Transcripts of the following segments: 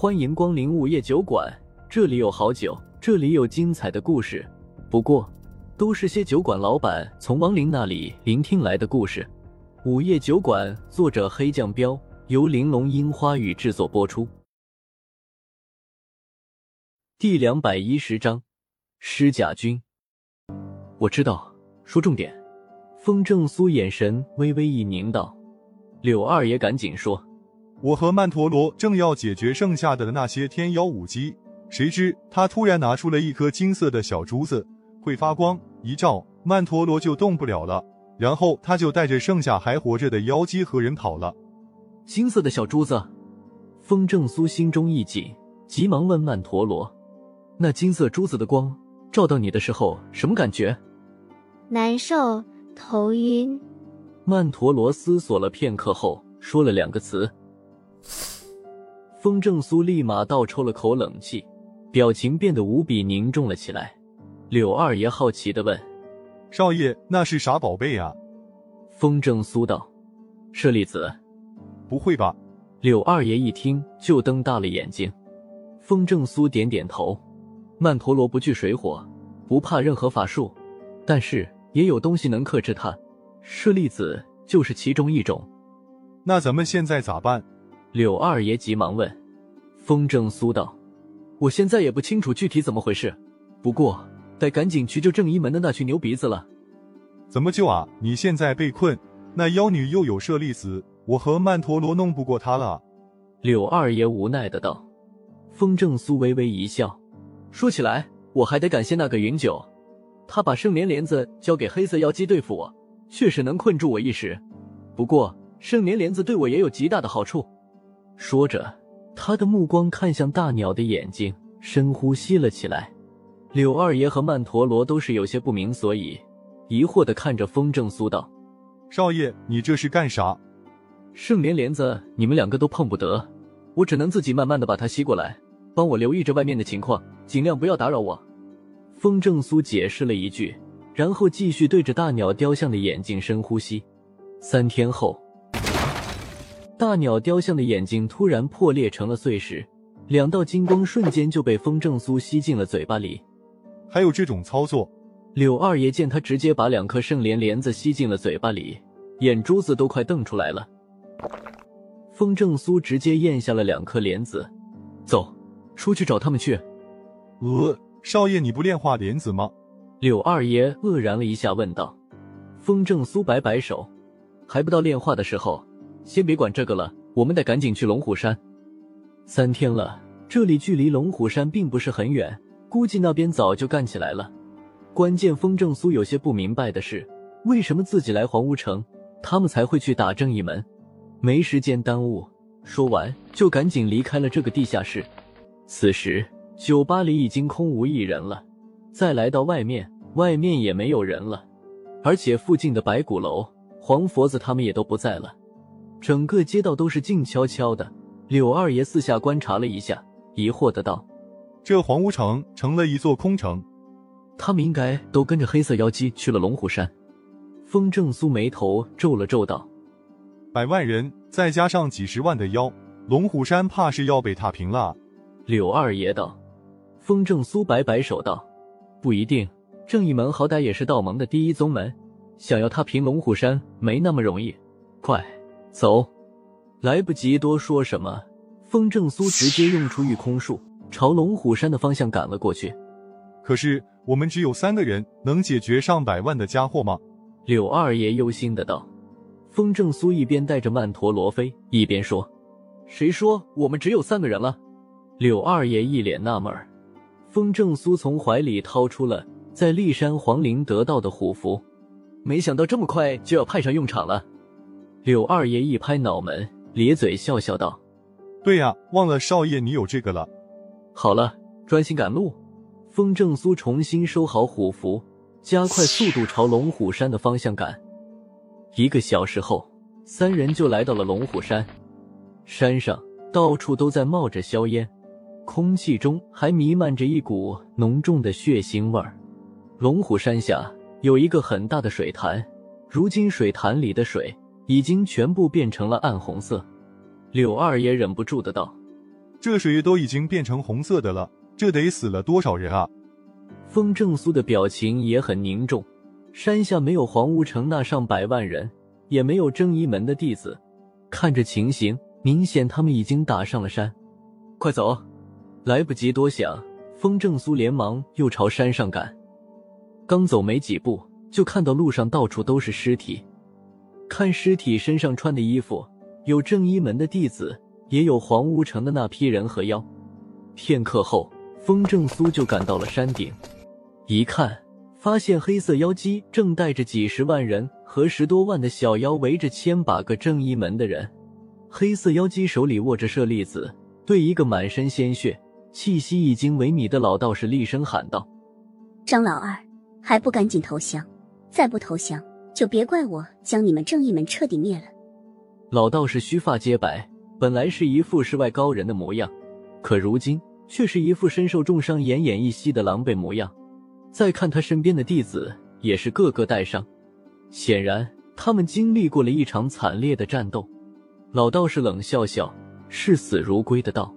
欢迎光临午夜酒馆，这里有好酒，这里有精彩的故事。不过，都是些酒馆老板从亡灵那里聆听来的故事。午夜酒馆，作者黑酱标，由玲珑樱花雨制作播出。第两百一十章，施甲军。我知道，说重点。风正苏眼神微微一凝，道：“柳二爷，赶紧说。”我和曼陀罗正要解决剩下的那些天妖舞姬，谁知他突然拿出了一颗金色的小珠子，会发光，一照曼陀罗就动不了了。然后他就带着剩下还活着的妖姬和人跑了。金色的小珠子，风正苏心中一紧，急忙问曼陀罗：“那金色珠子的光照到你的时候，什么感觉？”难受，头晕。曼陀罗思索了片刻后，说了两个词。风正苏立马倒抽了口冷气，表情变得无比凝重了起来。柳二爷好奇的问：“少爷，那是啥宝贝呀？”风正苏道：“舍利子。”不会吧？柳二爷一听就瞪大了眼睛。风正苏点点头：“曼陀罗不惧水火，不怕任何法术，但是也有东西能克制它，舍利子就是其中一种。那咱们现在咋办？”柳二爷急忙问：“风正苏道，我现在也不清楚具体怎么回事，不过得赶紧去救正一门的那群牛鼻子了。怎么救啊？你现在被困，那妖女又有舍利子，我和曼陀罗弄不过她了。”柳二爷无奈的道。风正苏微微一笑，说起来，我还得感谢那个云九，他把圣莲莲子交给黑色妖姬对付我，确实能困住我一时。不过圣莲莲子对我也有极大的好处。说着，他的目光看向大鸟的眼睛，深呼吸了起来。柳二爷和曼陀罗都是有些不明所以，疑惑的看着风正苏道：“少爷，你这是干啥？圣莲莲子你们两个都碰不得，我只能自己慢慢的把它吸过来，帮我留意着外面的情况，尽量不要打扰我。”风正苏解释了一句，然后继续对着大鸟雕像的眼睛深呼吸。三天后。大鸟雕像的眼睛突然破裂成了碎石，两道金光瞬间就被风正苏吸进了嘴巴里。还有这种操作？柳二爷见他直接把两颗圣莲莲子吸进了嘴巴里，眼珠子都快瞪出来了。风正苏直接咽下了两颗莲子，走，出去找他们去。呃，少爷你不炼化莲子吗？柳二爷愕然了一下，问道。风正苏摆摆手，还不到炼化的时候。先别管这个了，我们得赶紧去龙虎山。三天了，这里距离龙虎山并不是很远，估计那边早就干起来了。关键风正苏有些不明白的是，为什么自己来黄乌城，他们才会去打正义门？没时间耽误，说完就赶紧离开了这个地下室。此时酒吧里已经空无一人了，再来到外面，外面也没有人了，而且附近的白骨楼、黄佛子他们也都不在了。整个街道都是静悄悄的。柳二爷四下观察了一下，疑惑的道：“这黄屋城成了一座空城，他们应该都跟着黑色妖姬去了龙虎山。”风正苏眉头皱了皱道：“百万人再加上几十万的妖，龙虎山怕是要被踏平了。”柳二爷道。风正苏摆摆手道：“不一定，正义门好歹也是道盟的第一宗门，想要踏平龙虎山没那么容易。快！”走，来不及多说什么，风正苏直接用出御空术，朝龙虎山的方向赶了过去。可是我们只有三个人，能解决上百万的家伙吗？柳二爷忧心的道。风正苏一边带着曼陀罗飞，一边说：“谁说我们只有三个人了？”柳二爷一脸纳闷。风正苏从怀里掏出了在骊山皇陵得到的虎符，没想到这么快就要派上用场了。柳二爷一拍脑门，咧嘴笑笑道：“对呀，忘了少爷你有这个了。好了，专心赶路。”风正苏重新收好虎符，加快速度朝龙虎山的方向赶。一个小时后，三人就来到了龙虎山。山上到处都在冒着硝烟，空气中还弥漫着一股浓重的血腥味儿。龙虎山下有一个很大的水潭，如今水潭里的水。已经全部变成了暗红色，柳二也忍不住的道：“这水都已经变成红色的了，这得死了多少人啊！风正苏的表情也很凝重。山下没有黄无城那上百万人，也没有正一门的弟子。看着情形，明显他们已经打上了山。快走！来不及多想，风正苏连忙又朝山上赶。刚走没几步，就看到路上到处都是尸体。看尸体身上穿的衣服，有正一门的弟子，也有黄无城的那批人和妖。片刻后，风正苏就赶到了山顶，一看，发现黑色妖姬正带着几十万人和十多万的小妖围着千把个正一门的人。黑色妖姬手里握着舍利子，对一个满身鲜血、气息已经萎靡的老道士厉声喊道：“张老二，还不赶紧投降！再不投降！”就别怪我将你们正义门彻底灭了。老道士须发皆白，本来是一副世外高人的模样，可如今却是一副身受重伤、奄奄一息的狼狈模样。再看他身边的弟子，也是个个带伤，显然他们经历过了一场惨烈的战斗。老道士冷笑笑，视死如归的道：“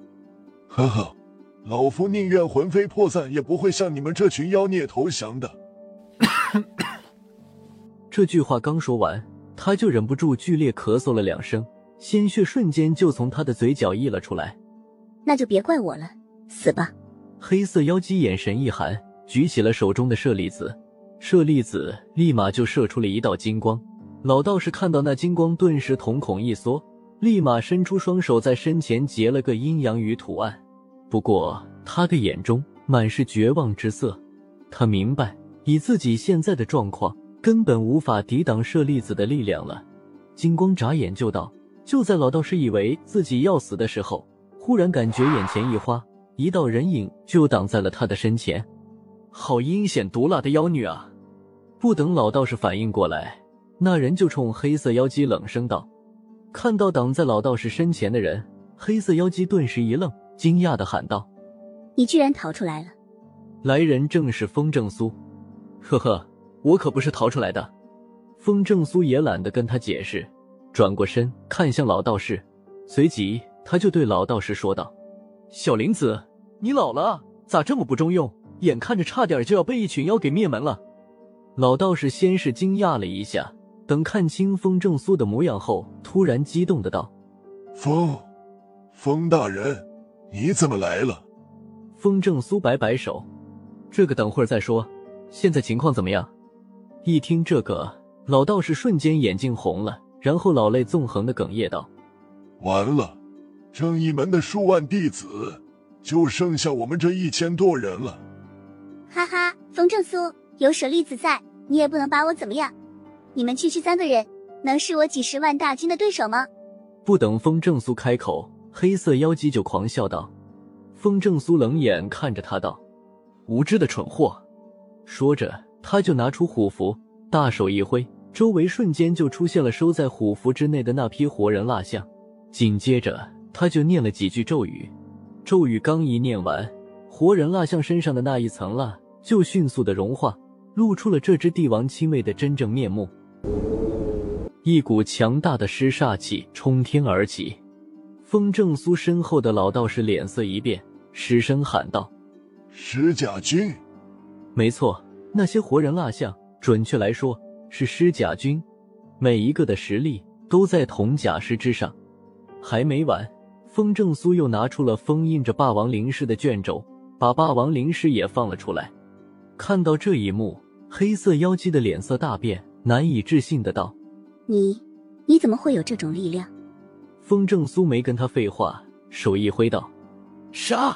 呵呵，老夫宁愿魂飞魄散，也不会向你们这群妖孽投降的。”这句话刚说完，他就忍不住剧烈咳嗽了两声，鲜血瞬间就从他的嘴角溢了出来。那就别怪我了，死吧！黑色妖姬眼神一寒，举起了手中的舍利子，舍利子立马就射出了一道金光。老道士看到那金光，顿时瞳孔一缩，立马伸出双手在身前结了个阴阳鱼图案。不过他的眼中满是绝望之色，他明白以自己现在的状况。根本无法抵挡舍利子的力量了。金光眨眼就到，就在老道士以为自己要死的时候，忽然感觉眼前一花，一道人影就挡在了他的身前。好阴险毒辣的妖女啊！不等老道士反应过来，那人就冲黑色妖姬冷声道：“看到挡在老道士身前的人，黑色妖姬顿时一愣，惊讶的喊道：‘你居然逃出来了！’来人正是风正苏。呵呵。”我可不是逃出来的，风正苏也懒得跟他解释，转过身看向老道士，随即他就对老道士说道：“小林子，你老了咋这么不中用？眼看着差点就要被一群妖给灭门了。”老道士先是惊讶了一下，等看清风正苏的模样后，突然激动的道：“风，风大人，你怎么来了？”风正苏摆摆手：“这个等会儿再说，现在情况怎么样？”一听这个，老道士瞬间眼睛红了，然后老泪纵横的哽咽道：“完了，正义门的数万弟子，就剩下我们这一千多人了。”哈哈，风正苏有舍利子在，你也不能把我怎么样。你们区区三个人，能是我几十万大军的对手吗？不等风正苏开口，黑色妖姬就狂笑道：“风正苏冷眼看着他道：‘无知的蠢货！’说着。”他就拿出虎符，大手一挥，周围瞬间就出现了收在虎符之内的那批活人蜡像。紧接着，他就念了几句咒语，咒语刚一念完，活人蜡像身上的那一层蜡就迅速的融化，露出了这只帝王亲卫的真正面目。一股强大的尸煞气冲天而起，风正苏身后的老道士脸色一变，失声喊道：“石甲军！”没错。那些活人蜡像，准确来说是尸甲军，每一个的实力都在铜甲师之上。还没完，风正苏又拿出了封印着霸王灵师的卷轴，把霸王灵师也放了出来。看到这一幕，黑色妖姬的脸色大变，难以置信的道：“你，你怎么会有这种力量？”风正苏没跟他废话，手一挥道：“杀！”